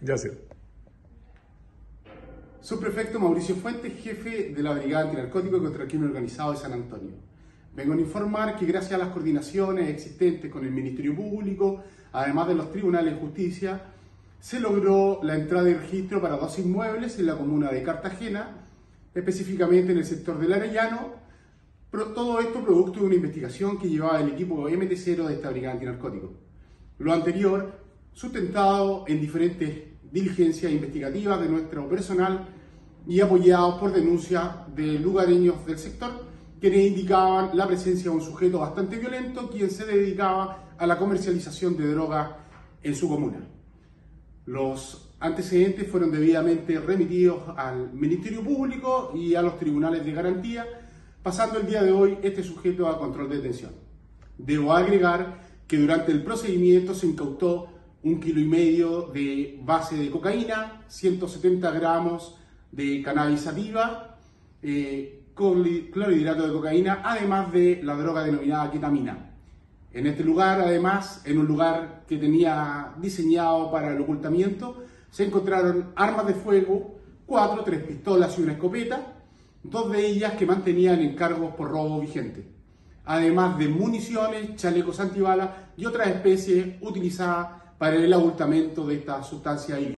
Ya sé. Subprefecto Mauricio Fuentes, jefe de la Brigada Antinarcótico contra el Crimen Organizado de San Antonio. Vengo a informar que gracias a las coordinaciones existentes con el Ministerio Público, además de los tribunales de justicia, se logró la entrada y registro para dos inmuebles en la comuna de Cartagena, específicamente en el sector del Arellano, todo esto producto de una investigación que llevaba el equipo MT0 de esta Brigada Antinarcótico. Lo anterior, sustentado en diferentes diligencias investigativas de nuestro personal y apoyados por denuncias de lugareños del sector, quienes indicaban la presencia de un sujeto bastante violento, quien se dedicaba a la comercialización de drogas en su comuna. Los antecedentes fueron debidamente remitidos al Ministerio Público y a los tribunales de garantía, pasando el día de hoy este sujeto a control de detención. Debo agregar que durante el procedimiento se incautó un kilo y medio de base de cocaína, 170 gramos de cannabis sativa, eh, clorhidrato de cocaína, además de la droga denominada ketamina. En este lugar, además, en un lugar que tenía diseñado para el ocultamiento, se encontraron armas de fuego, cuatro, tres pistolas y una escopeta, dos de ellas que mantenían encargos por robo vigente, además de municiones, chalecos antibalas y otras especies utilizadas para el ocultamiento de esta sustancia